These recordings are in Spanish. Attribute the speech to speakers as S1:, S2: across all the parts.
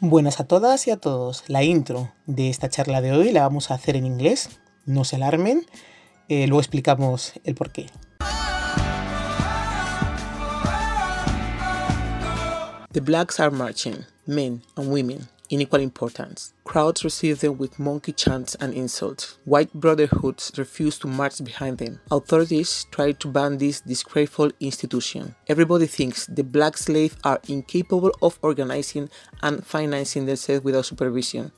S1: Buenas a todas y a todos. La intro de esta charla de hoy la vamos a hacer en inglés. No se alarmen. Eh, luego explicamos el porqué. The blacks are marching, men and women, in equal importance. Crowds receive them with monkey chants and insults. White brotherhoods refuse to march behind them. Authorities try to ban this disgraceful institution. Everybody thinks the black slaves are incapable of organizing and financing themselves without supervision.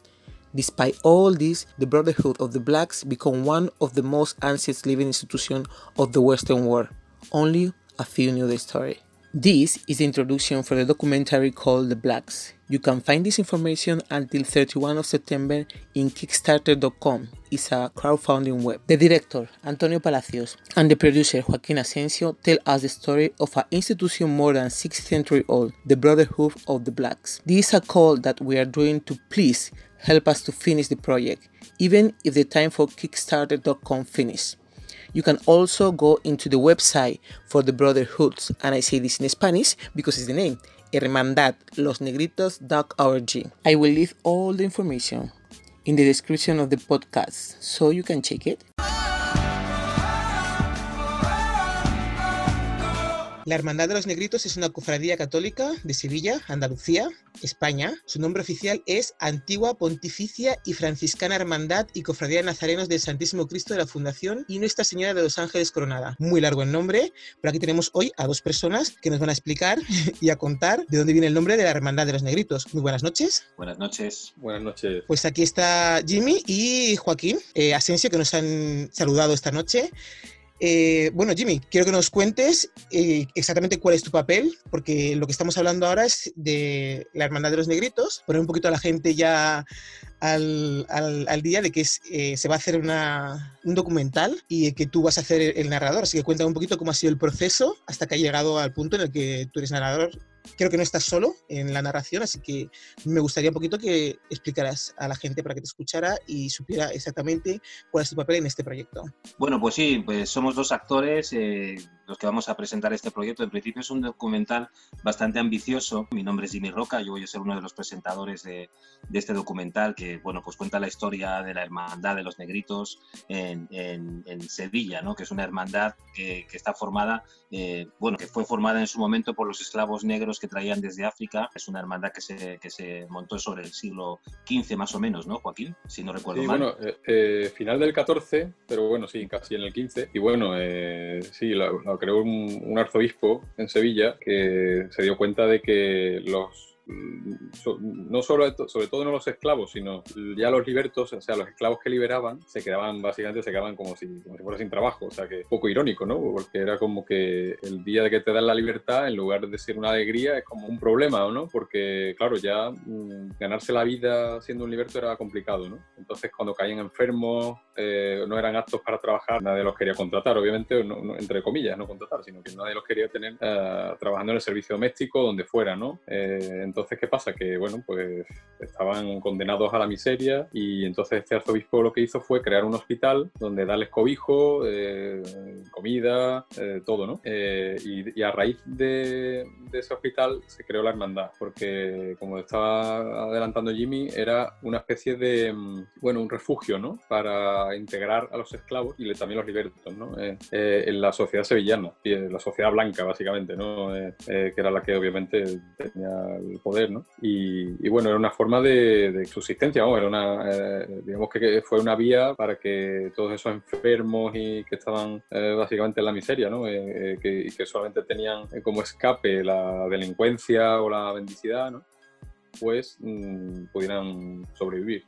S1: Despite all this, the Brotherhood of the Blacks become one of the most ancient living institutions of the Western world. Only a few knew the story. This is the introduction for the documentary called The Blacks. You can find this information until 31 of September in Kickstarter.com. It's a crowdfunding web. The director, Antonio Palacios, and the producer, Joaquin Asensio, tell us the story of an institution more than six century old, the Brotherhood of the Blacks. This is a call that we are doing to please help us to finish the project, even if the time for Kickstarter.com finishes. You can also go into the website for the Brotherhoods, and I say this in Spanish because it's the name, hermandadlosnegritos.org. I will leave all the information in the description of the podcast so you can check it. La Hermandad de los Negritos es una cofradía católica de Sevilla, Andalucía, España. Su nombre oficial es Antigua Pontificia y Franciscana Hermandad y Cofradía de Nazarenos del Santísimo Cristo de la Fundación y Nuestra Señora de los Ángeles Coronada. Muy largo el nombre, pero aquí tenemos hoy a dos personas que nos van a explicar y a contar de dónde viene el nombre de la Hermandad de los Negritos. Muy buenas noches.
S2: Buenas noches.
S3: Buenas noches.
S1: Pues aquí está Jimmy y Joaquín eh, Asensio que nos han saludado esta noche. Eh, bueno, Jimmy, quiero que nos cuentes eh, exactamente cuál es tu papel, porque lo que estamos hablando ahora es de la Hermandad de los Negritos, poner un poquito a la gente ya al, día de que eh, se va a hacer un documental y que tú vas a hacer el, narrador. Así que cuéntame un poquito cómo ha sido el proceso hasta que ha llegado al punto en el que tú eres narrador creo que no estás solo en la narración, así que me gustaría un poquito que explicaras a la gente para que te escuchara y supiera exactamente cuál es tu papel en este proyecto.
S2: Bueno, pues sí, pues somos dos actores eh, los que vamos a presentar este proyecto. En principio es un documental bastante ambicioso. Mi nombre es Jimmy Roca, yo voy a ser uno de los presentadores de, este documental que, bueno, pues cuenta la historia de la hermandad de los negritos en, Sevilla, ¿no? Que es una hermandad que, está formada, eh, bueno, que fue formada en su momento por los esclavos negros que traían desde África. Es una hermandad que se, que se montó sobre el siglo XV más o menos, ¿no, Joaquín? Si no recuerdo
S3: sí,
S2: mal.
S3: bueno, eh, eh, final del XIV, pero bueno, sí, casi en el XV. Y bueno, eh, sí, lo, creó un arzobispo en Sevilla que se dio cuenta de que los no solo, sobre todo no los esclavos, sino ya los libertos, o sea, los esclavos que liberaban, se quedaban, básicamente se quedaban como si, como si fuera sin trabajo, o sea, que poco irónico, ¿no? Porque era como que el día de que te dan la libertad, en lugar de ser una alegría, es como un problema, ¿no? Porque, claro, ya mm, ganarse la vida siendo un liberto era complicado, ¿no? Entonces, cuando caían enfermos, eh, no eran aptos para trabajar, nadie los quería contratar, obviamente, no, entre comillas, no contratar, sino que nadie los quería tener eh, trabajando en el servicio doméstico, donde fuera, ¿no? Eh, entonces, ¿qué pasa? Que, bueno, pues estaban condenados a la miseria y entonces este arzobispo lo que hizo fue crear un hospital donde darles cobijo, eh, comida, eh, todo, ¿no? Eh, y, a raíz de, ese hospital se creó la hermandad, porque como estaba adelantando Jimmy, era una especie de, mm, bueno, un refugio, ¿no? Para integrar a los esclavos y también los libertos, ¿no? en la sociedad sevillana, la sociedad blanca, básicamente, ¿no? que era la que obviamente tenía el poder, ¿no? Y, bueno, era una forma de, subsistencia, era una, eh, digamos que fue una vía para que todos esos enfermos y que estaban eh, básicamente en la miseria, ¿no? Eh, que, que, solamente tenían como escape la delincuencia o la bendicidad, ¿no? Pues mm, pudieran sobrevivir,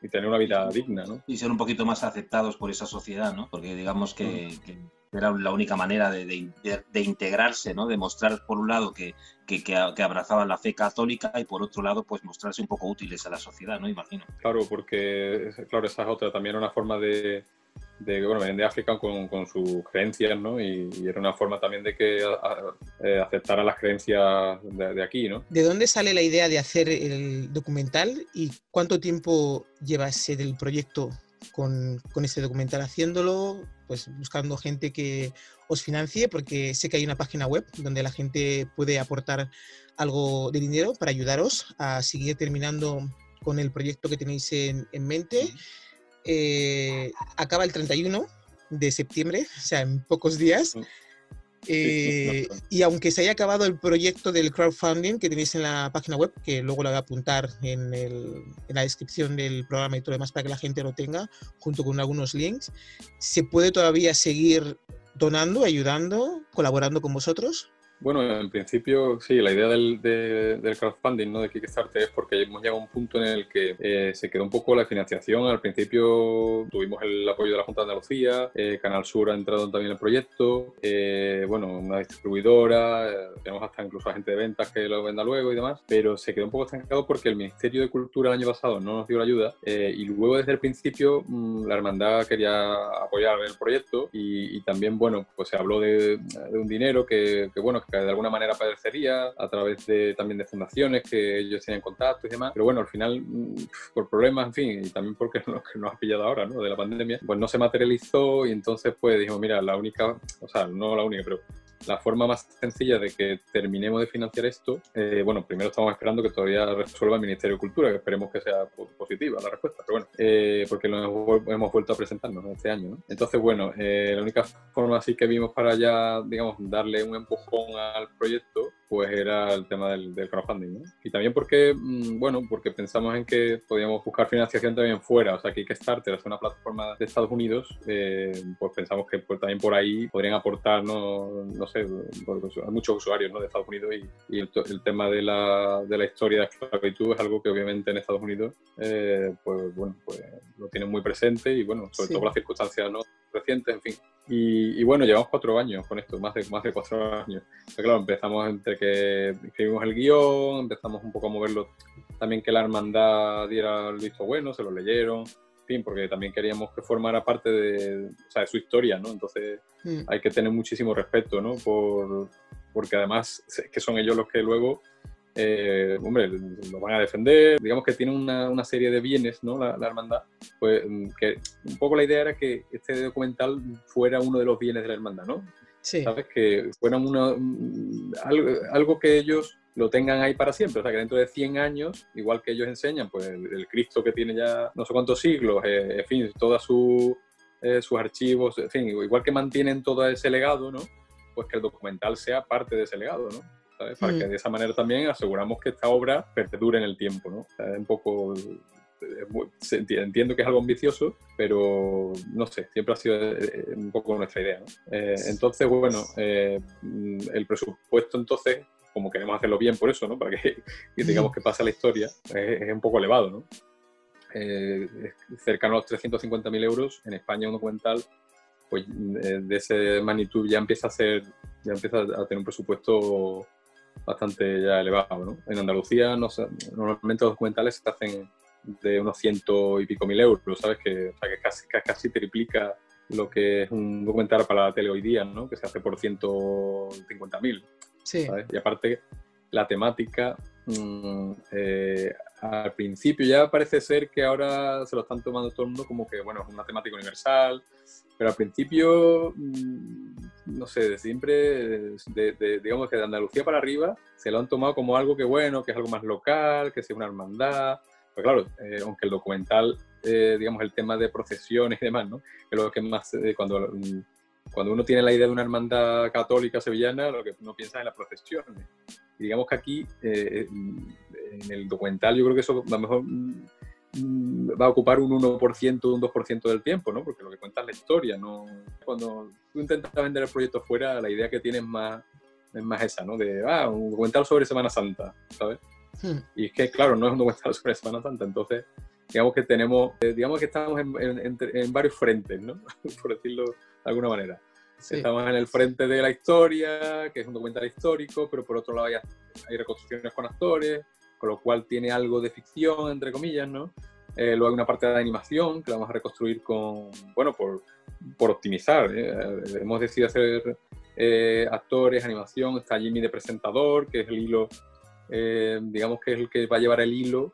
S3: y tener una vida digna, ¿no?
S2: Y ser un poquito más aceptados por esa sociedad, ¿no? Porque digamos que, mm era la única manera de, de, integrarse, ¿no? de mostrar por un lado que, que, que, abrazaban la fe católica y por otro lado pues mostrarse un poco útiles a la sociedad, ¿no? Imagino.
S3: Claro, porque claro, esa es otra, también una forma de, de bueno, de África con, con, sus creencias, ¿no? Y, era una forma también de que eh, aceptara las creencias de, de, aquí, ¿no?
S1: ¿De dónde sale la idea de hacer el documental y cuánto tiempo lleva ese del proyecto con, con este documental haciéndolo, pues buscando gente que os financie, porque sé que hay una página web donde la gente puede aportar algo de dinero para ayudaros a seguir terminando con el proyecto que tenéis en, en mente. Eh, acaba el 31 de septiembre, o sea, en pocos días. Eh, y aunque se haya acabado el proyecto del crowdfunding que tenéis en la página web, que luego lo voy a apuntar en, el, en, la descripción del programa y todo lo demás para que la gente lo tenga, junto con algunos links, ¿se puede todavía seguir donando, ayudando, colaborando con vosotros?
S3: Bueno, en principio, sí, la idea del, del, crowdfunding, ¿no? de Kickstarter, es porque hemos llegado a un punto en el que eh, se quedó un poco la financiación. Al principio tuvimos el apoyo de la Junta de Andalucía, eh, Canal Sur ha entrado también en el proyecto, eh, bueno, una distribuidora, tenemos hasta incluso a gente de ventas que lo venda luego y demás, pero se quedó un poco estancado porque el Ministerio de Cultura el año pasado no nos dio la ayuda y luego desde el principio mm, la hermandad quería apoyar el proyecto y, también, bueno, pues se habló de, de un dinero que, que bueno, que de alguna manera padecería a través de también de fundaciones que ellos tienen contacto y demás. Pero bueno, al final, mm, por problemas, en fin, y también porque lo que nos ha pillado ahora, ¿no? De la pandemia, pues no se materializó y entonces pues dijimos, mira, la única, o sea, no la única, pero la forma más sencilla de que terminemos de financiar esto, eh, bueno, primero estamos esperando que todavía resuelva el Ministerio de Cultura, que esperemos que sea positiva la respuesta, pero bueno, eh, porque lo hemos, vuelto a presentarnos este año. Entonces, bueno, eh, la única forma así que vimos para ya, digamos, darle un empujón al proyecto pues era el tema del, crowdfunding. ¿no? Y también porque, mm, bueno, porque pensamos en que podíamos buscar financiación también fuera, o sea, que Kickstarter es una plataforma de Estados Unidos, eh, pues pensamos que pues, también por ahí podrían aportar, no, no sé, a muchos usuarios ¿no? de Estados Unidos y, el, tema de la, de la historia de esclavitud es algo que obviamente en Estados Unidos, eh, pues bueno, pues lo tienen muy presente y bueno, sobre todo por las circunstancias ¿no? Recientes, en fin. Y, bueno, llevamos cuatro años con esto, más de, más de cuatro años. claro, empezamos entre que escribimos el guion, empezamos un poco a moverlo, también que la hermandad diera el visto bueno, se lo leyeron, en fin, porque también queríamos que formara parte de, o sea, de su historia, ¿no? Entonces mm. hay que tener muchísimo respeto, ¿no? Por, porque además es que son ellos los que luego eh, hombre, lo van a defender. Digamos que tiene una, una serie de bienes, ¿no? La, hermandad. Pues mm, que un poco la idea era que este documental fuera uno de los bienes de la hermandad, ¿no? Sí. ¿Sabes? Que fuera una, mm, algo, que ellos lo tengan ahí para siempre. O sea, que dentro de 100 años, igual que ellos enseñan, pues el, Cristo que tiene ya no sé cuántos siglos, eh, en fin, todos su, eh, sus archivos, en fin, igual que mantienen todo ese legado, ¿no? Pues que el documental sea parte de ese legado, ¿no? Para que mm. de esa manera también aseguramos que esta obra perdure en el tiempo, ¿no? un poco entiendo que es algo ambicioso, pero no sé, siempre ha sido eh, eh, un poco nuestra idea. ¿no? Eh, entonces, bueno, el presupuesto entonces, como queremos hacerlo bien por eso, ¿no? para que, digamos que pase la historia, es, un poco elevado. ¿no? cercano a los 350.000 euros, en España un documental pues, de esa magnitud ya empieza a ser, ya empieza a tener un presupuesto bastante ya elevado. ¿no? En Andalucía no normalmente los documentales se hacen de unos ciento y pico mil euros, ¿sabes? Que, o sea, que casi, casi triplica lo que es un documental para la tele hoy día, ¿no? Que se hace por 150 mil. Sí. Y aparte, la temática, mm, eh, al principio ya parece ser que ahora se lo están tomando todo el mundo como que, bueno, es una temática universal, pero al principio, mm, no sé, de siempre, de, digamos que de Andalucía para arriba, se lo han tomado como algo que bueno, que es algo más local, que sea una hermandad. Claro, eh, aunque el documental, eh, digamos, el tema de procesiones y demás, ¿no? Que es lo que más, eh, cuando, mm, cuando uno tiene la idea de una hermandad católica sevillana, lo que uno piensa es en las procesiones. Y digamos que aquí, en el documental, yo creo que eso a lo mejor Mm, va a ocupar un 1%, un 2% del tiempo, ¿no? Porque lo que cuenta es la historia, ¿no? Cuando tú intentas vender el proyecto fuera, la idea que tienes más, es más esa, ¿no? De, ah, un documental sobre Semana Santa, ¿sabes? Hmm. Y es que, claro, no es un documental sobre Semana Santa, entonces, digamos que tenemos, eh, digamos que estamos en, varios frentes, ¿no? Por decirlo de alguna manera. Estamos en el frente de la historia, que es un documental histórico, pero por otro lado hay, hay reconstrucciones con actores, con lo cual tiene algo de ficción, entre comillas, ¿no? Eh, luego hay una parte de animación que la vamos a reconstruir con, bueno, por, por optimizar. ¿eh? Hemos decidido hacer eh, actores, animación, está Jimmy de presentador, que es el hilo, digamos que es el que va a llevar el hilo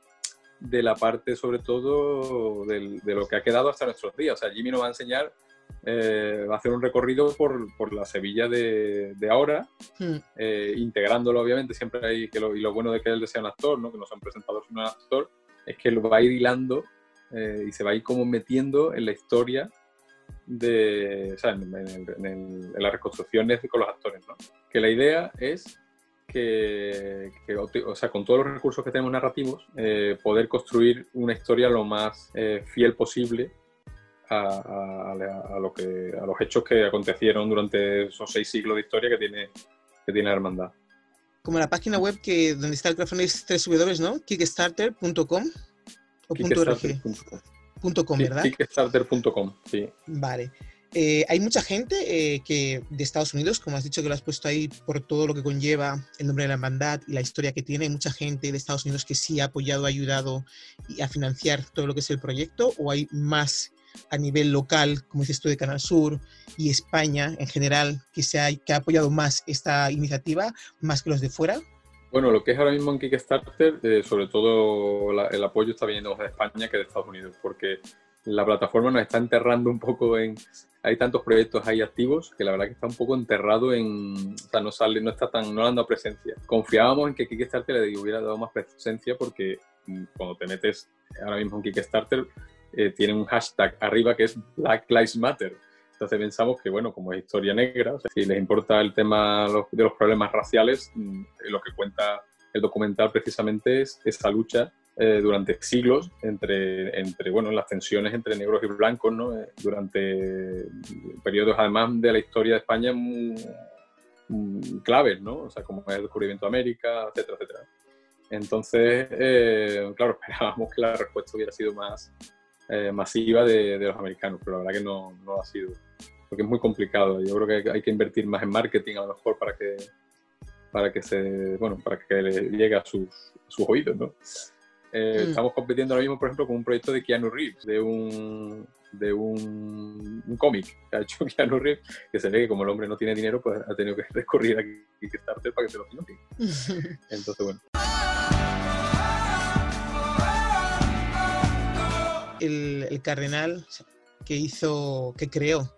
S3: de la parte sobre todo de lo que ha quedado hasta nuestros días. O sea, Jimmy nos va a enseñar, eh, va a hacer un recorrido por, la Sevilla de, ahora, hmm. eh, integrándolo obviamente, siempre hay, que lo, y lo bueno de que él sea un actor, ¿no? que nos han presentado sino un actor, es que lo va a ir hilando eh, y se va a ir como metiendo en la historia de, o sea, en, las reconstrucciones con los actores, ¿no? Que la idea es que, o sea, con todos los recursos que tenemos narrativos, eh, poder construir una historia lo más eh, fiel posible a, lo que, a los hechos que acontecieron durante esos seis siglos de historia que tiene, que tiene la hermandad.
S4: Como la página web que donde está el crowdfunding es www, ¿no? Kickstarter.com o .org. ¿verdad?
S3: Kickstarter.com, sí.
S4: Vale. Eh, hay mucha gente eh, que de Estados Unidos, como has dicho que lo has puesto ahí por todo lo que conlleva el nombre de la hermandad y la historia que tiene, hay mucha gente de Estados Unidos que sí ha apoyado, ha ayudado a financiar todo lo que es el proyecto, o hay más a nivel local, como dices tú, de Canal Sur y España en general, que, se ha, que ha apoyado más esta iniciativa, más que los de fuera?
S3: Bueno, lo que es ahora mismo en Kickstarter, eh, sobre todo el apoyo está viniendo más de España que de Estados Unidos, porque la plataforma nos está enterrando un poco en... Hay tantos proyectos ahí activos que la verdad que está un poco enterrado en... O sea, no sale, no está tan... no le han dado presencia. Confiábamos en que Kickstarter le hubiera dado más presencia porque mm, cuando te metes ahora mismo en Kickstarter eh, tiene un hashtag arriba que es Black Lives Matter. Entonces pensamos que, bueno, como es historia negra, o sea, si les importa el tema de los problemas raciales, mm, lo que cuenta el documental precisamente es esa lucha eh, durante siglos entre, entre bueno, las tensiones entre negros y blancos, ¿no? Eh, durante periodos además de la historia de España muy, claves, ¿no? O sea, como el descubrimiento de América, etcétera, etcétera. Entonces, eh, claro, esperábamos que la respuesta hubiera sido más masiva de, de, los americanos, pero la verdad que no, no ha sido, porque es muy complicado. Yo creo que hay que invertir más en marketing a lo mejor para que para que se bueno para que le llegue a sus, a sus oídos, ¿no? Eh, mm. Estamos compitiendo ahora mismo, por ejemplo, con un proyecto de Keanu Reeves, de un, de un, cómic que ha hecho Keanu Reeves, que se ve que como el hombre no tiene dinero, pues ha tenido que recurrir a Kickstarter para que se lo financien. Entonces, bueno.
S4: El, el, cardenal que hizo, que creó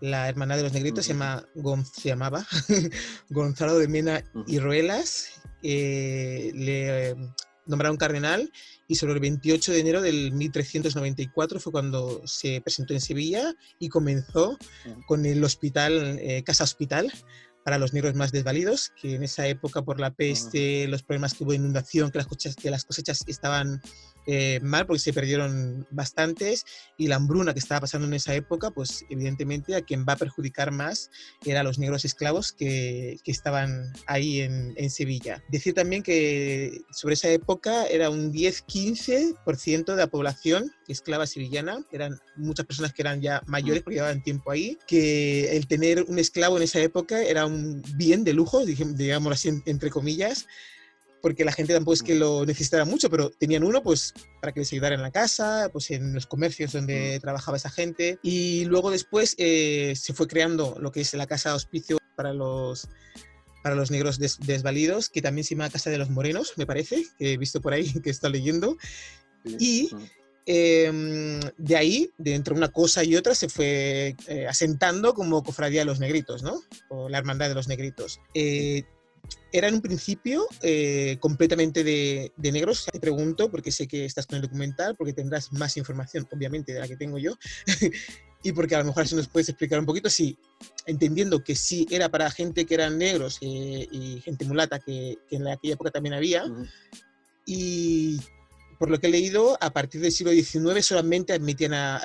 S4: la hermandad de los negritos, se, llama, se llamaba Gonzalo de Mena y Ruelas. Eh, le nombraron cardenal y sobre el 28 de enero del 1394 fue cuando se presentó en Sevilla y comenzó con el hospital, eh, Casa Hospital, para los negros más desvalidos, que en esa época por la peste, los problemas que hubo de inundación, que las cosechas, que las cosechas estaban eh, mal porque se perdieron bastantes y la hambruna que estaba pasando en esa época, pues evidentemente a quien va a perjudicar más era a los negros esclavos que, que estaban ahí en, en, Sevilla. Decir también que sobre esa época era un 10-15% de la población esclava sevillana, eran muchas personas que eran ya mayores porque llevaban tiempo ahí, que el tener un esclavo en esa época era un bien de lujo, digamos así entre comillas, porque la gente tampoco es que lo necesitara mucho, pero tenían uno pues para que les ayudara en la casa, pues en los comercios donde trabajaba esa gente. Y luego después eh, se fue creando lo que es la casa de hospicio para los, para los negros desvalidos, que también se llama Casa de los Morenos, me parece, que he visto por ahí, que está leyendo. Y em, de ahí, de entre una cosa y otra, se fue eh, asentando como Cofradía de los Negritos, ¿no? O la Hermandad de los Negritos. Eh, era en un principio eh, completamente de, negros. Te pregunto, porque sé que estás con el documental, porque tendrás más información, obviamente, de la que tengo yo, y porque a lo mejor así nos puedes explicar un poquito, si entendiendo que sí era para gente que eran negros eh, y gente mulata, que, en aquella época también había, y por lo que he leído, a partir del siglo XIX solamente admitían a,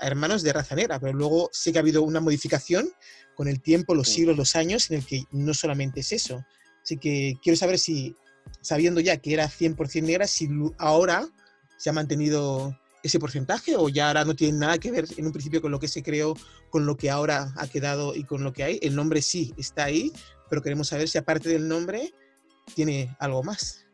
S4: hermanos de raza negra, pero luego sí que ha habido una modificación con el tiempo, los siglos, los años, en el que no solamente es eso. Así que quiero saber si, sabiendo ya que era 100% negra, si ahora se ha mantenido ese porcentaje o ya ahora no tiene nada que ver en un principio con lo que se creó, con lo que ahora ha quedado y con lo que hay. El nombre sí está ahí, pero queremos saber si aparte del nombre tiene algo más.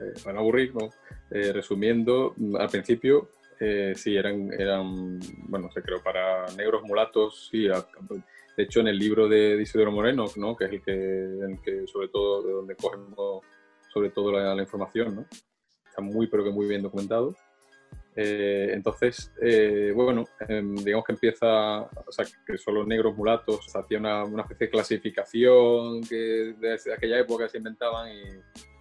S3: Eh, a aburrir, ¿no? Eh, resumiendo, al principio eh, sí, eran, eran, bueno, se creó para negros mulatos, sí, de hecho en el libro de Isidoro Moreno, ¿no? que es el que, el que sobre todo, de donde cogemos sobre todo la, información, ¿no? está muy, pero que muy bien documentado. Eh, entonces, eh, bueno, em, digamos que empieza, o sea, que son los negros mulatos, hacía una, una, especie de clasificación que desde aquella época se inventaban y,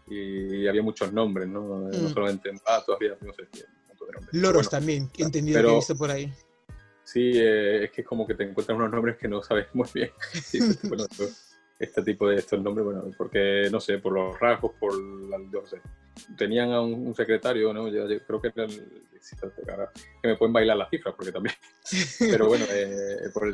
S3: y había muchos nombres, ¿no? No
S4: Mm.
S3: solamente mulatos, había, no sé, un montón de nombres.
S4: Loros
S3: Bueno,
S4: también, he entendido
S3: pero-
S4: que he visto por ahí.
S3: Sí, eh, es que es como que te encuentras unos nombres que no sabes muy bien. Sí, bueno, este tipo de estos nombres, bueno, porque, no sé, por los rasgos, por la, sé. Tenían a un, un secretario, ¿no? Yo, yo creo que era el, que me pueden bailar las cifras, porque también. Pero bueno, eh, por el,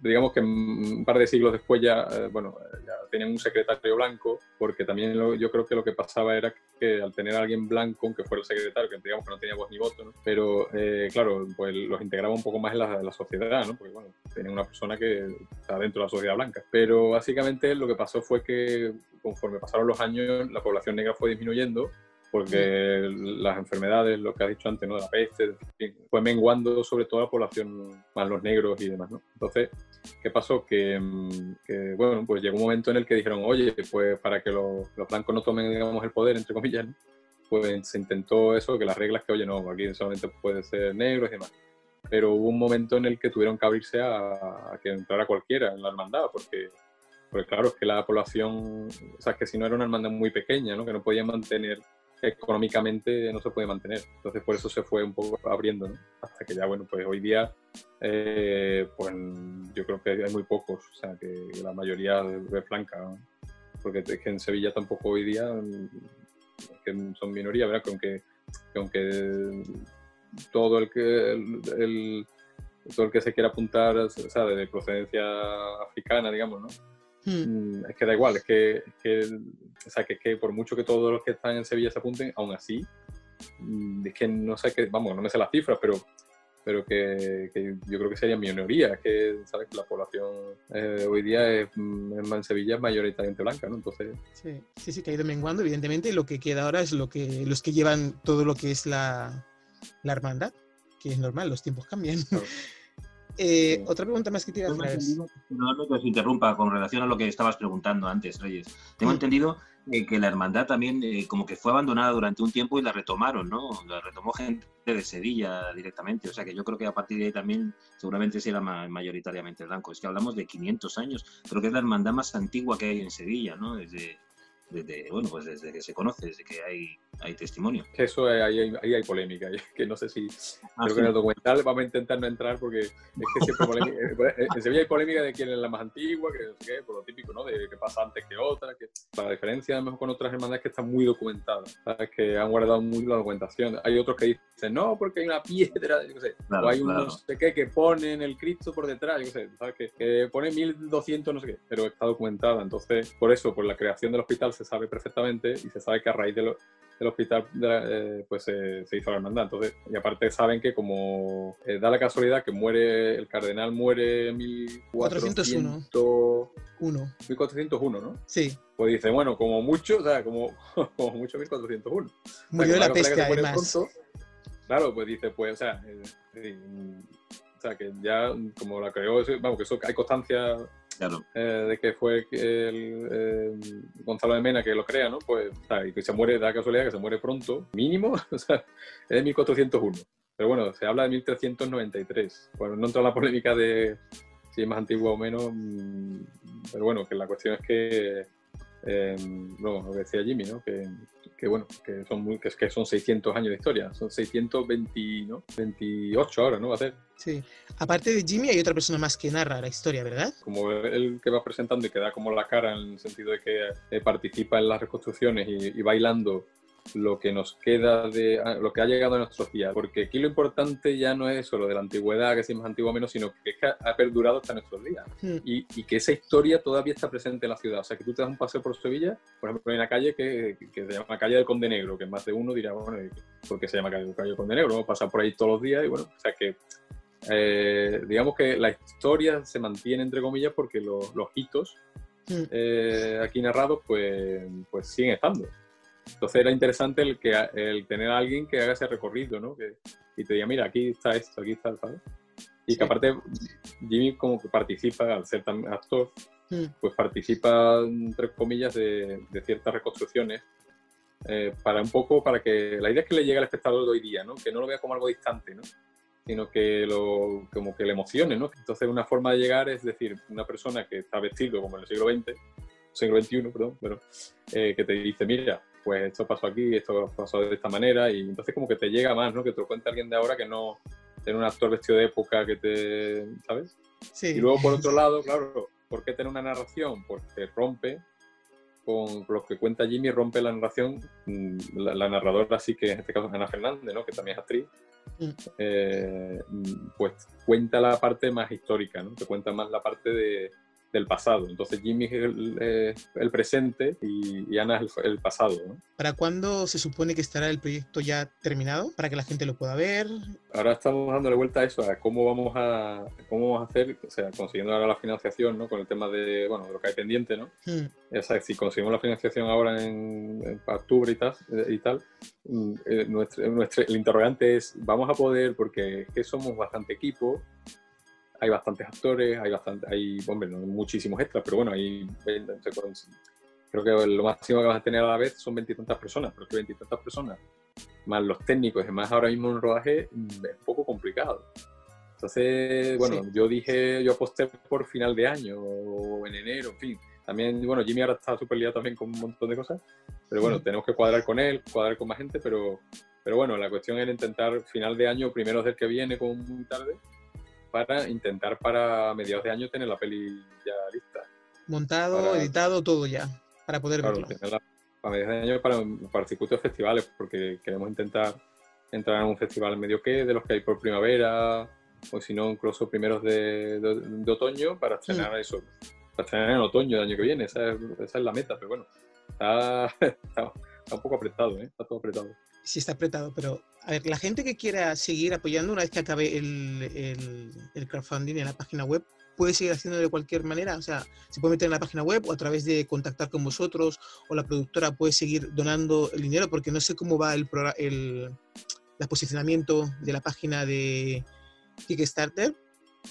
S3: digamos que un par de siglos después ya, eh, bueno, ya tenían un secretario blanco, porque también lo- yo creo que lo que pasaba era que al tener a alguien blanco, aunque fuera el secretario, que digamos que no tenía voz ni voto, ¿no? pero eh, claro, pues los integraba un poco más en la, la sociedad, ¿no? porque bueno, tenía una persona que está dentro de la sociedad blanca. Pero básicamente lo que pasó fue que conforme pasaron los años, la población negra fue disminuyendo porque las enfermedades, lo que has dicho antes, ¿no? de la peste, fue menguando sobre todo la población, más los negros y demás. ¿no? Entonces, ¿qué pasó? Que, mm, que, bueno, pues llegó un momento en el que dijeron, oye, pues para que los, los blancos no tomen, digamos, el poder, entre comillas, ¿no? pues se intentó eso, que las reglas que, oye, no, aquí solamente puede ser negro y demás. Pero hubo un momento en el que tuvieron que abrirse a, a que entrara cualquiera en la hermandad, porque, porque claro, es que la población, o sea, que si no era una hermandad muy pequeña, ¿no? que no podía mantener económicamente no se puede mantener. Entonces por eso se fue un poco abriendo, ¿no? Hasta que ya, bueno, pues hoy día, eh, pues yo creo que hay muy pocos, o sea, que la mayoría es blanca, porque es que en Sevilla tampoco hoy día que son minoría, ¿verdad? Que aunque, que aunque todo el que todo el que se quiera apuntar, o sea, de procedencia africana, digamos, ¿no?
S4: Hmm.
S3: Mm, es que da igual, es que, es que, o sea, que, es que por mucho que todos los que están en Sevilla se apunten, aún así, mm, es que no sé qué, vamos, no me sé las cifras, pero, pero que, que yo creo que sería minoría, es que, ¿sabes? Que la población eh, hoy día es, mm, en en Sevilla es mayoritariamente blanca, ¿no? Entonces,
S4: Sí, sí, sí, que ha ido menguando, evidentemente. Lo que queda ahora es lo que, los que llevan todo lo que es la, la hermandad, que es normal, los tiempos cambian.
S3: Claro.
S4: Eh,
S3: Sí.
S4: Otra pregunta más que te iba a
S2: Tengo
S4: hacer es...
S2: entendido, perdonadme que os interrumpa con relación a lo que estabas preguntando antes, Reyes. Tengo entendido eh, que la hermandad también eh, como que fue abandonada durante un tiempo y la retomaron, ¿no? La retomó gente de Sevilla directamente. O sea que yo creo que a partir de ahí también seguramente será ma- mayoritariamente blanco. Es que hablamos de 500 años. Creo que es la hermandad más antigua que hay en Sevilla, ¿no? Desde, desde bueno, pues desde que se conoce, desde que hay, hay testimonio.
S3: eso es- ahí, hay- ahí hay polémica, que no sé si,
S2: Ah,
S3: creo
S2: sí.
S3: que en el documental vamos a intentar no entrar porque es que siempre polémica, eh, en Sevilla hay polémica de quién es la más antigua, que no sé qué, por lo típico, ¿no? De que pasa antes que otra, que la diferencia a lo mejor con otras hermandades que están muy documentadas, ¿sabes? Que han guardado muy la documentación. Hay otros que dicen, no, porque hay una piedra, yo qué sé,
S2: Claro,
S3: o hay un
S2: claro.
S3: no sé qué que ponen el Cristo por detrás, yo qué sé, ¿sabes? Que, que pone 1200 no sé qué, pero está documentada. Entonces, por eso, por la creación del hospital se sabe perfectamente y se sabe que a raíz de lo- del hospital de la- eh, pues eh, se hizo la hermandad. Entonces, y aparte saben que como eh, da la casualidad que muere, el cardenal muere en 1401,
S4: 1.
S3: 1401, ¿no?
S4: Sí,
S3: Pues dice, bueno, como mucho, o sea, como, como mucho 1401. O sea,
S4: murió de
S3: como
S4: la peste además.
S3: pronto, claro, pues dice, pues, o sea, sí, mm, o sea, que ya como la creó, vamos, que eso hay constancia Eh, de que fue el, eh, Gonzalo de Mena que lo crea, ¿no? Pues, sea, y que se muere, da casualidad que se muere pronto, mínimo, o sea, es de 1401. Pero bueno, se habla de 1393. Bueno, no entra en la polémica de si es más antigua o menos, mm, pero bueno, que la cuestión es que, eh, no, lo que decía Jimmy, ¿no? Que, que bueno, que son, muy, que, es que son 600 años de historia, son 620, ¿no? 28 ahora, ¿no? Va a ser.
S4: Sí. Aparte de Jimmy, hay otra persona más que narra la historia, ¿verdad?
S3: como el que va presentando y que da como la cara en el sentido de que eh, participa en las reconstrucciones y, y bailando lo que nos queda de a- lo que ha llegado a nuestros días porque aquí lo importante ya no es solo de la antigüedad que si es más antigua o menos sino que es que ha, perdurado hasta nuestros días y, y que esa historia todavía está presente en la ciudad. O sea que tú te das un paseo por Sevilla por ejemplo hay una calle que, que se llama calle del Conde Negro que más de uno dirá bueno ¿y ¿por qué se llama calle, del Conde Negro? Vamos a pasar por ahí todos los días y bueno o sea que eh, digamos que la historia se mantiene entre comillas porque los, los hitos eh, aquí narrados pues, pues siguen estando. Entonces era interesante el, que, el tener a alguien que haga ese recorrido, ¿no? Que, y te diga, mira, aquí está esto, aquí está, ¿sabes? Y
S4: Sí.
S3: que aparte Jimmy como que participa, al ser actor,
S4: Hmm.
S3: pues participa, entre comillas, de, de ciertas reconstrucciones Eh, para un poco, para que la idea es que le llegue al espectador de hoy día, ¿no? que no lo vea como algo distante, ¿no? sino que lo, como que le emocione. ¿no? Entonces una forma de llegar es decir, una persona que está vestido como en el siglo XX, siglo XXI, perdón, pero, eh, que te dice, mira, pues esto pasó aquí, esto pasó de esta manera, y entonces como que te llega más, ¿no? Que te lo cuente alguien de ahora que no tener un actor vestido de época que te, ¿sabes? Sí. Y luego por otro lado, claro, ¿por qué tener una narración? Porque rompe con lo que cuenta Jimmy, rompe la narración, mm, la, narradora sí que en este caso es Ana Fernández, ¿no? Que también es actriz, mm. Eh, pues cuenta la parte más histórica, ¿no? Que cuenta más la parte de, del pasado. Entonces Jimmy es el, presente y, Ana es el, pasado.
S4: ¿Para cuándo se supone que estará el proyecto ya terminado? Para que la gente lo pueda ver.
S3: Ahora estamos dándole vuelta a eso, a cómo vamos a, cómo vamos a hacer, o sea, consiguiendo ahora la financiación, ¿no? Con el tema de, bueno, de lo que hay pendiente, ¿no? Hmm. O sea, si conseguimos la financiación ahora en, octubre y tal, y tal mm, eh, nuestro, nuestro, el interrogante es, ¿vamos a poder, porque es que somos bastante equipo, hay bastantes actores, hay bastante, hay, hombre, no muchísimos extras, pero bueno, hay, creo que lo máximo que vas a tener a la vez son veintitantas personas, pero que veintitantas personas, más los técnicos, y más ahora mismo en rodaje, mm, es un poco complicado. Entonces, bueno, yo dije, yo aposté por final de año o en enero, en fin. También, bueno, Jimmy ahora está súper liado también con un montón de cosas, pero bueno, tenemos que cuadrar con él, cuadrar con más gente, pero, pero bueno, la cuestión era intentar final de año, primero del que viene, como muy tarde, para intentar para mediados de año tener la peli ya lista.
S4: Montado, editado, todo ya, para poder
S3: verlo. para mediados de año para, para circuitos de festivales, porque queremos intentar entrar en un festival medio que, de los que hay por primavera, o si no, incluso primeros de, de, otoño, para estrenar eso, para estrenar en otoño del año que viene, esa es, esa es la meta, pero bueno, está, está, un poco apretado, ¿eh? está todo apretado
S4: sí está apretado, pero a ver, la gente que quiera seguir apoyando una vez que acabe el, el, crowdfunding en la página web, puede seguir haciendo de cualquier manera, o sea, se puede meter en la página web o a través de contactar con vosotros o la productora puede seguir donando el dinero, porque no sé cómo va el, el, el posicionamiento de la página de Kickstarter,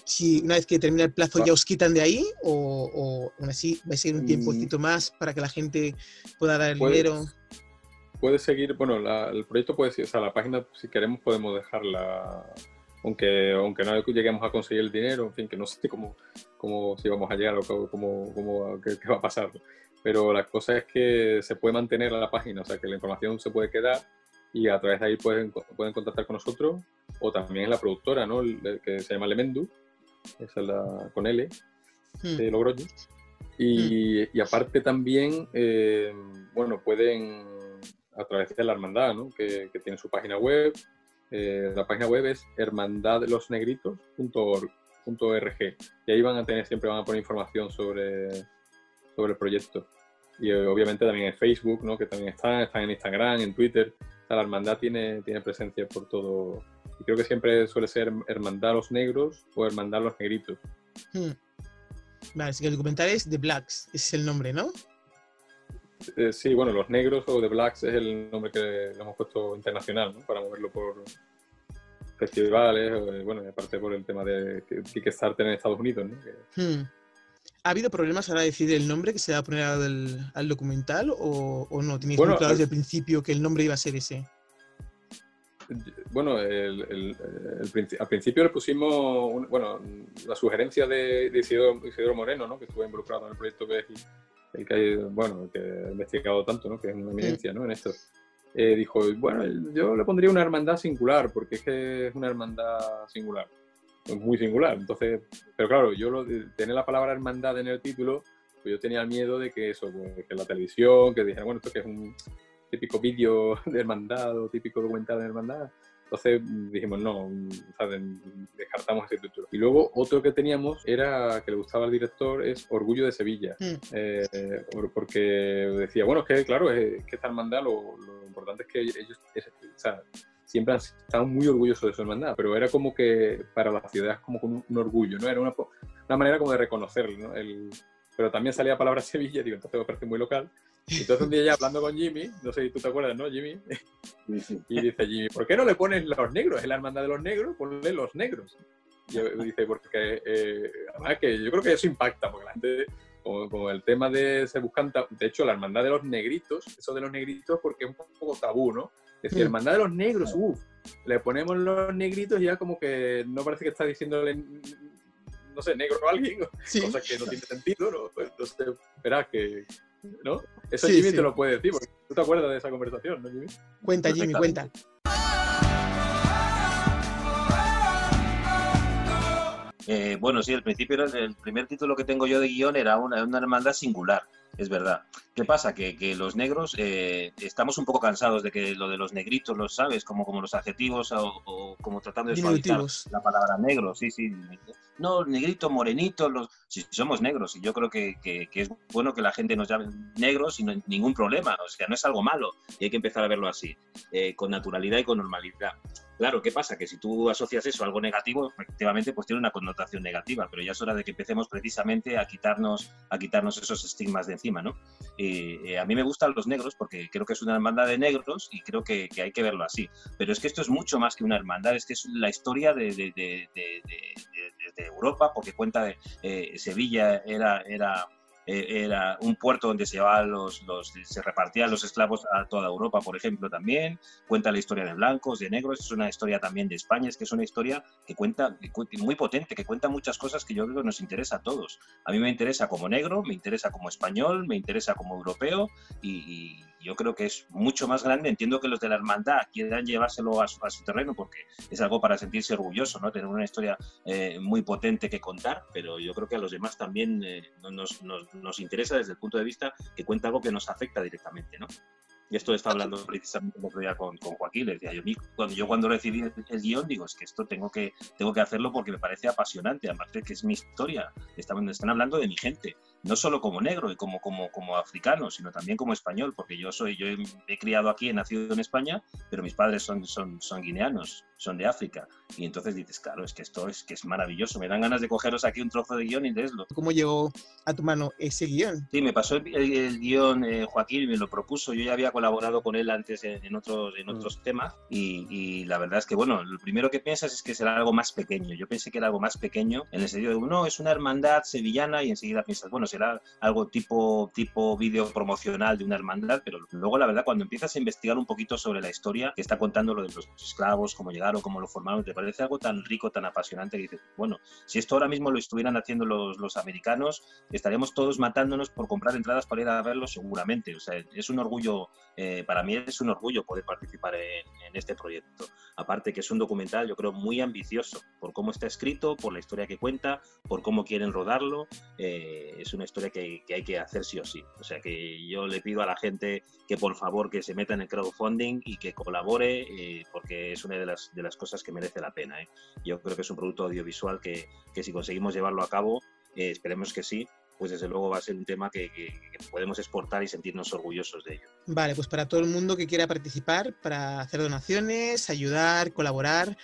S4: si una vez que termina el plazo ya os quitan de ahí o, o aún así va a ser un tiempo mm. más para que la gente pueda dar el dinero
S3: puede seguir, bueno, el proyecto puede ser, o sea, la página, si queremos, podemos dejarla, aunque, aunque no lleguemos a conseguir el dinero, en fin, que no sé cómo, cómo si vamos a llegar o cómo, cómo qué, va a pasar. Pero la cosa es que se puede mantener la página, o sea, que la información se puede quedar y a través de ahí pueden, pueden contactar con nosotros o también la productora, ¿no? que se llama Lemendu, esa es la con L, hmm. de Logroño. Y, hmm. y aparte también, eh, bueno, pueden a través de la hermandad, ¿no? que, tiene su página web. Eh, la página web es hermandadelosnegritos.org y ahí van a tener, siempre van a poner información sobre, sobre el proyecto. Y eh, obviamente también en Facebook, ¿no? que también están, están en Instagram, en Twitter. la hermandad tiene, tiene presencia por todo. Y creo que siempre suele ser Hermandad los Negros o Hermandad los Negritos.
S4: Hmm. Vale, así que el documental es The Blacks, es el nombre, ¿no?
S3: Eh, sí, bueno, los negros o The Blacks es el nombre que le hemos puesto internacional, ¿no? Para moverlo por festivales, eh, bueno, aparte por el tema de Kickstarter en Estados Unidos, ¿no? Hmm.
S4: ¿Ha habido problemas ahora de decidir el nombre que se va a poner al, documental o, no? ¿Teníais muy claro desde el principio que el nombre iba a ser ese?
S3: Bueno, el, al principio le pusimos, bueno, la sugerencia de, de Isidoro, Moreno, ¿no? que estuvo involucrado en el proyecto BGI, el que, bueno, que ha investigado tanto, ¿no? que es una eminencia ¿no? en esto, eh, dijo, bueno, yo le pondría una hermandad singular, porque es que es una hermandad singular, es muy singular. Entonces, pero claro, yo lo, tener la palabra hermandad en el título, pues yo tenía el miedo de que eso, pues, que la televisión, que dijera, bueno, esto que es un típico vídeo de hermandad o típico documental de hermandad, entonces dijimos, no, descartamos ese título. Y luego otro que teníamos era, que le gustaba al director, es Orgullo de Sevilla. Mm. Eh, porque decía, bueno, es que claro, es, que esta hermandad, lo, importante es que ellos o sea, siempre han estado muy orgullosos de su hermandad, pero era como que para la ciudad como con un, orgullo, ¿no? Era una, una, manera como de reconocerlo, ¿no? El, pero también salía la palabra Sevilla, digo, entonces me parece muy local. Entonces un día ya hablando con Jimmy, no sé si tú te acuerdas, ¿no, Jimmy? Y dice Jimmy, ¿por qué no le pones los negros? Es la hermandad de los negros, ponle los negros. Y dice, porque eh, además que yo creo que eso impacta, porque la gente como, el tema de se buscan, de hecho, la hermandad de los negritos, eso de los negritos porque es un poco tabú, ¿no? Es decir, mm. hermandad de los negros, uff, le ponemos los negritos y ya como que no parece que está diciéndole, no sé, negro a alguien, sí. cosa que no tiene sentido, ¿no? Pues, entonces, verás que, ¿no? Eso Jimmy te lo puede decir, porque tú te acuerdas de esa conversación, ¿no, Jimmy?
S4: Cuenta, Jimmy, cuenta.
S2: Eh, bueno, sí, el principio era el primer título que tengo yo de guion era una, una hermandad singular, es verdad. ¿Qué pasa? Que, que los negros eh, estamos un poco cansados de que lo de los negritos, los sabes, como, como los adjetivos o, como tratando de suavizar la palabra negro, sí, sí. No, negrito, morenito, los, si somos negros, y yo creo que, que, es bueno que la gente nos llame negros no hay ningún problema, o sea, no es algo malo, y hay que empezar a verlo así, eh, con naturalidad y con normalidad. Claro, ¿qué pasa? Que si tú asocias eso a algo negativo, efectivamente, pues tiene una connotación negativa, pero ya es hora de que empecemos precisamente a quitarnos, a quitarnos esos estigmas de encima, ¿no? Eh, a mí me gustan los negros porque creo que es una hermandad de negros y creo que, hay que verlo así. Pero es que esto es mucho más que una hermandad, es que es la historia de, de, Europa, porque cuenta de eh, Sevilla era, era eh, era un puerto donde se llevaban los, se repartían los esclavos a toda Europa, por ejemplo, también. Cuenta la historia de blancos, de negros, es una historia también de España, es que es una historia que cuenta, muy potente, que cuenta muchas cosas que yo creo que nos interesa a todos. A mí me interesa como negro, me interesa como español, me interesa como europeo y yo creo que es mucho más grande. Entiendo que los de la hermandad quieran llevárselo a su, terreno porque es algo para sentirse orgulloso, ¿no? Tener una historia eh, muy potente que contar, pero yo creo que a los demás también eh, nos, nos, nos, interesa desde el punto de vista que cuenta algo que nos afecta directamente, ¿no? Y esto está hablando precisamente el otro día con, con Joaquín, le decía yo, cuando, yo cuando recibí el, guion digo, es que esto tengo que, tengo que hacerlo porque me parece apasionante, además de que es mi historia, están, están hablando de mi gente, no solo como negro y como, como, como africano, sino también como español, porque yo soy, yo he, criado aquí, he nacido en España, pero mis padres son, son, son guineanos, son de África. Y entonces dices, claro, es que esto es que es maravilloso, me dan ganas de cogeros aquí un trozo de guion y leerlo.
S4: ¿Cómo llegó a tu mano ese guion?
S2: Sí, me pasó el, guion eh, Joaquín me lo propuso, yo ya había colaborado con él antes en, otros, en otros mm. temas y, y, la verdad es que, bueno, lo primero que piensas es que será algo más pequeño. Yo pensé que era algo más pequeño en el sentido de, no, es una hermandad sevillana y enseguida piensas, bueno, será algo tipo, tipo vídeo promocional de una hermandad, pero luego la verdad cuando empiezas a investigar un poquito sobre la historia que está contando lo de los esclavos, cómo llegaron, cómo lo formaron, te parece algo tan rico, tan apasionante que dices, bueno, si esto ahora mismo lo estuvieran haciendo los, los americanos, estaríamos todos matándonos por comprar entradas para ir a verlo seguramente. O sea, es un orgullo, eh, para mí es un orgullo poder participar en, este proyecto. Aparte que es un documental, yo creo, muy ambicioso por cómo está escrito, por la historia que cuenta, por cómo quieren rodarlo. Eh, es una historia que hay que hacer sí o sí. O sea que yo le pido a la gente que por favor que se meta en el crowdfunding y que colabore eh, porque es una de las, de las cosas que merece la pena. ¿eh? Yo creo que es un producto audiovisual que, que si conseguimos llevarlo a cabo, eh, esperemos que sí, pues desde luego va a ser un tema que, que, podemos exportar y sentirnos orgullosos de ello.
S4: Vale, pues para todo el mundo que quiera participar, para hacer donaciones, ayudar, colaborar,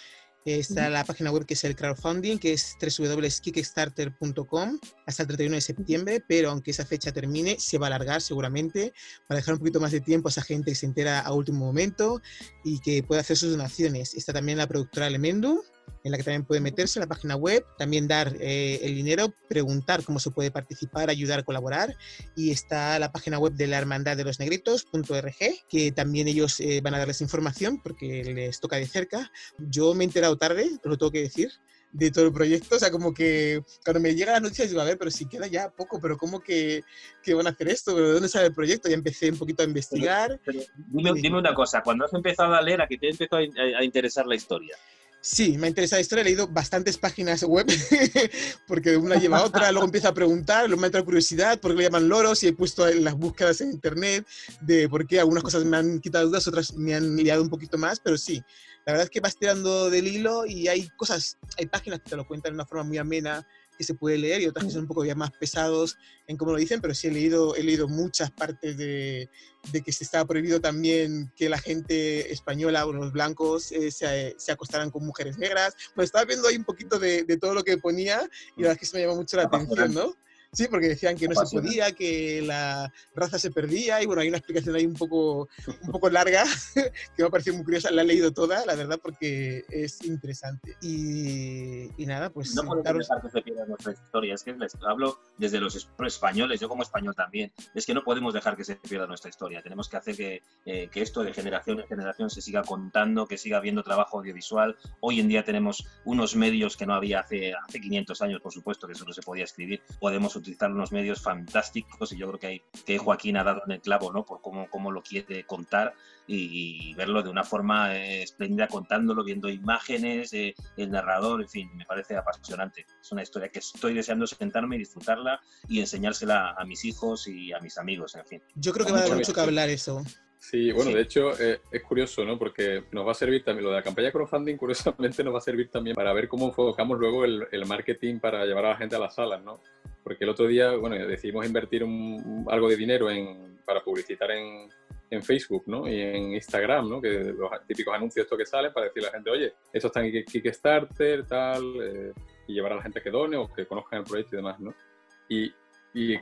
S4: Está la página web que es el crowdfunding, que es www.kickstarter.com hasta el 31 de septiembre, pero aunque esa fecha termine, se va a alargar seguramente para dejar un poquito más de tiempo a esa gente que se entera a último momento y que pueda hacer sus donaciones. Está también la productora Elemendu, en la que también puede meterse la página web, también dar eh, el dinero, preguntar cómo se puede participar, ayudar, colaborar. Y está la página web de la Hermandad de los Negritos.org, que también ellos eh, van a darles información porque les toca de cerca. Yo me he enterado tarde, lo tengo que decir, de todo el proyecto. O sea, como que cuando me llega la noticia digo, a ver, pero si queda ya poco, pero ¿cómo que, que van a hacer esto? ¿De dónde sale el proyecto? Ya empecé un poquito a investigar.
S2: dime, una cosa, cuando has empezado a leer, ¿a qué te ha empezado a interesar la historia?
S4: Sí, me ha interesado historia, he leído bastantes páginas web, porque de una lleva a otra, luego empiezo a preguntar, luego me entra curiosidad, por qué le llaman loros, y he puesto las búsquedas en internet de por qué algunas cosas me han quitado dudas, otras me han liado un poquito más, pero sí, la verdad es que vas tirando del hilo y hay cosas, hay páginas que te lo cuentan de una forma muy amena, que se puede leer y otras que son un poco ya más pesados en cómo lo dicen, pero sí he leído, he leído muchas partes de, de que se estaba prohibido también que la gente española o los blancos eh, se, se, acostaran con mujeres negras. Pues estaba viendo ahí un poquito de, de todo lo que ponía y la verdad es que se me llama mucho la atención, ¿no? Sí, porque decían que no se podía, que la raza se perdía, y bueno, hay una explicación ahí un poco, un poco larga, que me ha parecido muy curiosa, la he leído toda, la verdad, porque es interesante. Y, y nada, pues...
S2: No podemos dejar que se pierda nuestra historia, es que les hablo desde los españoles, yo como español también, es que no podemos dejar que se pierda nuestra historia, tenemos que hacer que, eh, que esto de generación en generación se siga contando, que siga habiendo trabajo audiovisual. Hoy en día tenemos unos medios que no había hace, hace 500 años, por supuesto, que solo se podía escribir, podemos utilizar unos medios fantásticos y yo creo que, hay, que Joaquín ha dado en el clavo ¿no? por cómo, cómo lo quiere contar y, verlo de una forma eh, espléndida, contándolo, viendo imágenes, eh, el narrador, en fin, me parece apasionante. Es una historia que estoy deseando sentarme y disfrutarla y enseñársela a mis hijos y a mis amigos, en fin.
S4: Yo creo que va a dar mucho que hablar eso.
S3: Sí, bueno, de hecho eh, es curioso, ¿no? Porque nos va a servir también, lo de la campaña crowdfunding, curiosamente nos va a servir también para ver cómo enfocamos luego el, el marketing para llevar a la gente a las salas, ¿no? Porque el otro día, bueno, decidimos invertir un, algo de dinero en, para publicitar en, en, Facebook, ¿no? Y en Instagram, ¿no? Que los típicos anuncios estos que salen para decirle a la gente, oye, esto está en Kickstarter, tal, eh, y llevar a la gente que done o que conozcan el proyecto y demás, ¿no? Y, y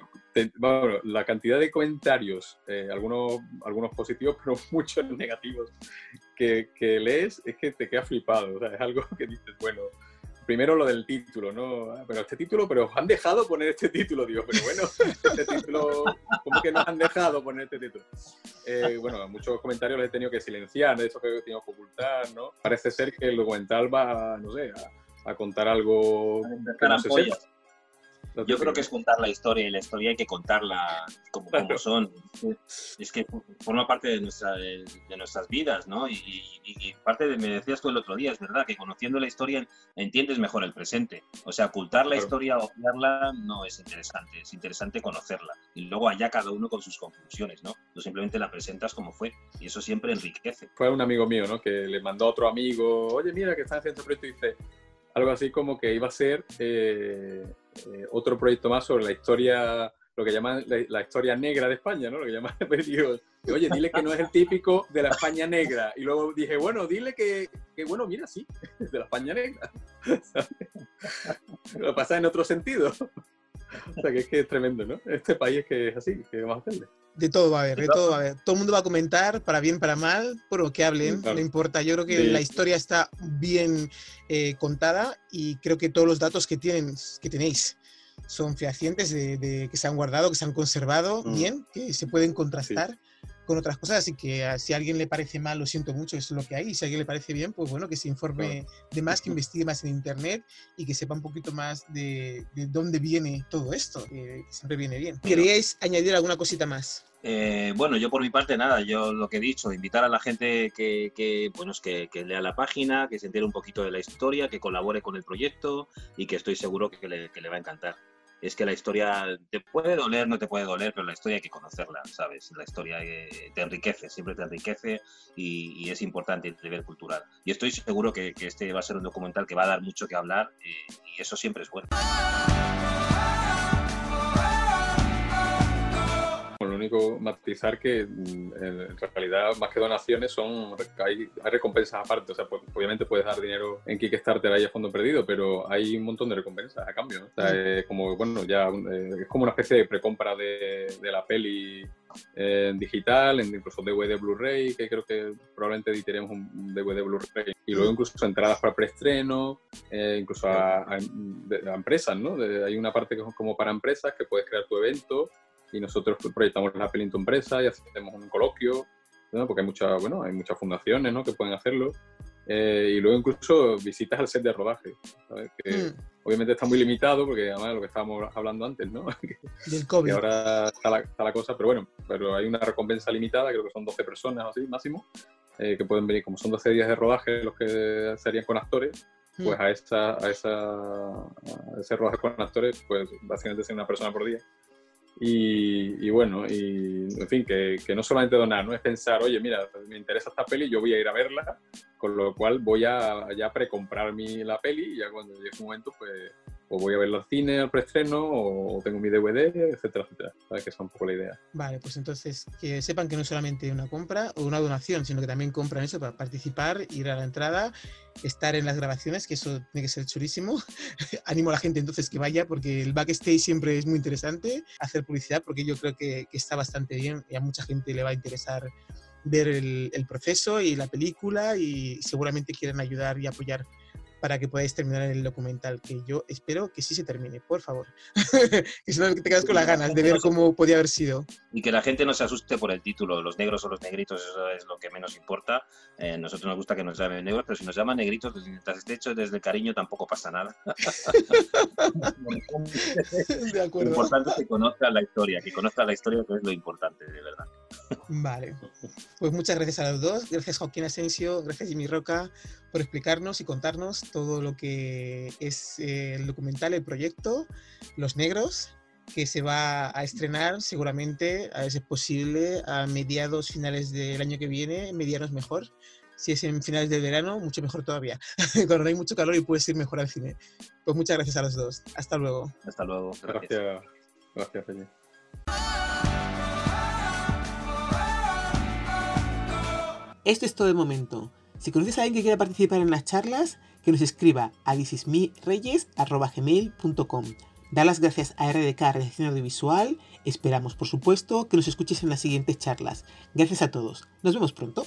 S3: bueno, la cantidad de comentarios, eh, algunos, algunos positivos, pero muchos negativos, que, que, lees es que te quedas flipado. O sea, es algo que dices, bueno, primero lo del título, ¿no? Ah, pero este título, pero os han dejado poner este título, digo, pero bueno, este título, ¿cómo que nos han dejado poner este título? Eh, bueno, muchos comentarios les he tenido que silenciar, de eso que he tenido que ocultar, ¿no? Parece ser que el documental va, no sé, a, a contar algo que no se sepa.
S2: Yo creo que es contar la historia y la historia hay que contarla como, como son. Es que forma parte de, nuestra, de, nuestras vidas, ¿no? Y, parte de, me decías tú el otro día, es verdad, que conociendo la historia entiendes mejor el presente. O sea, ocultar la historia o obviarla no es interesante, es interesante conocerla. Y luego allá cada uno con sus conclusiones, ¿no? Tú simplemente la presentas como fue y eso siempre enriquece.
S3: Fue un amigo mío, ¿no? Que le mandó a otro amigo, oye, mira que están haciendo este proyecto y dice, algo así como que iba a ser eh, eh, otro proyecto más sobre la historia, lo que llaman la, historia negra de España, ¿no? Lo que llaman, digo, oye, dile que no es el típico de la España negra. Y luego dije, bueno, dile que, que bueno, mira, sí, de la España negra. Lo pasa en otro sentido. O sea, que es que es tremendo, ¿no? Este país es que es así, que vamos a hacerle.
S4: De todo va a haber, de todo va a haber. Todo el mundo va a comentar, para bien, para mal, pero que hablen, no importa. Yo creo que la historia está bien eh, contada y creo que todos los datos que, tienen, que tenéis son fehacientes de, que se han guardado, que se han conservado mm. bien, que se pueden contrastar con otras cosas, así que ah, si a alguien le parece mal, lo siento mucho, eso es lo que hay, y si a alguien le parece bien, pues bueno, que se informe de más, que investigue más en Internet y que sepa un poquito más de, de dónde viene todo esto, que siempre viene bien. ¿Queríais añadir alguna cosita más?
S2: Eh, bueno, yo por mi parte nada, yo lo que he dicho, invitar a la gente que, que bueno, que, que, lea la página, que se entere un poquito de la historia, que colabore con el proyecto y que estoy seguro que le, que le va a encantar es que la historia te puede doler, no te puede doler, pero la historia hay que conocerla, ¿sabes? La historia eh, te enriquece, siempre te enriquece y, es importante el nivel cultural. Y estoy seguro que, este va a ser un documental que va a dar mucho que hablar eh, y eso siempre es bueno.
S3: Único matizar que mm, en realidad más que donaciones son hay, recompensas aparte, o sea, pues, obviamente puedes dar dinero en Kickstarter ahí a fondo perdido, pero hay un montón de recompensas a cambio, o sea, es como bueno ya eh, es como una especie de precompra de, de la peli en digital, en incluso DVD Blu-ray, que creo que probablemente editaremos un DVD Blu-ray, y luego incluso entradas para preestreno, eh, incluso a, a, empresas, ¿no? hay una parte que es como para empresas que puedes crear tu evento y nosotros proyectamos la peli en tu empresa y hacemos un coloquio, porque hay, muchas bueno, hay muchas fundaciones ¿no? que pueden hacerlo. Eh, y luego incluso visitas al set de rodaje, que hmm. obviamente está muy limitado porque además lo que estábamos hablando antes, ¿no?
S4: Del COVID.
S3: ahora está la, está la, cosa, pero bueno, pero hay una recompensa limitada, creo que son 12 personas así máximo, eh, que pueden venir, como son 12 días de rodaje los que serían con actores, hmm. pues a, esa, a, esa, a ese rodaje con actores, pues básicamente ser una persona por día. Y, bueno, y en fin, que, que, no solamente donar, no es pensar, oye, mira, me interesa esta peli, yo voy a ir a verla, con lo cual voy a ya precomprar mi, la peli y ya cuando llegue un momento, pues, o voy a verlo al cine, al preestreno, o tengo mi DVD, etcétera, etcétera. ¿Sabes? Que es un poco la idea.
S4: Vale, pues entonces que sepan que no solamente una compra o una donación, sino que también compran eso para participar, ir a la entrada, estar en las grabaciones, que eso tiene que ser chulísimo. Animo a la gente entonces que vaya porque el backstage siempre es muy interesante, hacer publicidad porque yo creo que, que está bastante bien y a mucha gente le va a interesar ver el, el proceso y la película y seguramente quieren ayudar y apoyar para que podáis terminar el documental, que yo espero que sí se termine, por favor. y si no te quedas con las ganas de ver cómo podía haber sido.
S2: Y que la gente no se asuste por el título, los negros o los negritos, eso es lo que menos importa. Eh, nosotros nos gusta que nos llamen negros, pero si nos llaman negritos, mientras esté hecho desde el cariño tampoco pasa nada.
S4: de acuerdo.
S2: Lo importante es que conozcan la historia, que conozcan la historia, que es lo importante, de verdad.
S4: Vale. Pues muchas gracias a los dos. Gracias Joaquín Asensio, gracias Jimmy Roca por explicarnos y contarnos todo lo que es eh, el documental, el proyecto, Los Negros, que se va a estrenar seguramente, a ver si es posible, a mediados, finales del año que viene, medianos mejor. Si es en finales del verano, mucho mejor todavía. Cuando no hay mucho calor y puedes ir mejor al cine. Pues muchas gracias a los dos. Hasta luego.
S2: Hasta luego.
S3: Gracias. Gracias, Peña.
S1: Esto es todo de momento. Si conoces a alguien que quiera participar en las charlas, que nos escriba a thisismireyes.gmail.com. Da las gracias a RDK Redacción Audiovisual. Esperamos, por supuesto, que nos escuches en las siguientes charlas. Gracias a todos. Nos vemos pronto.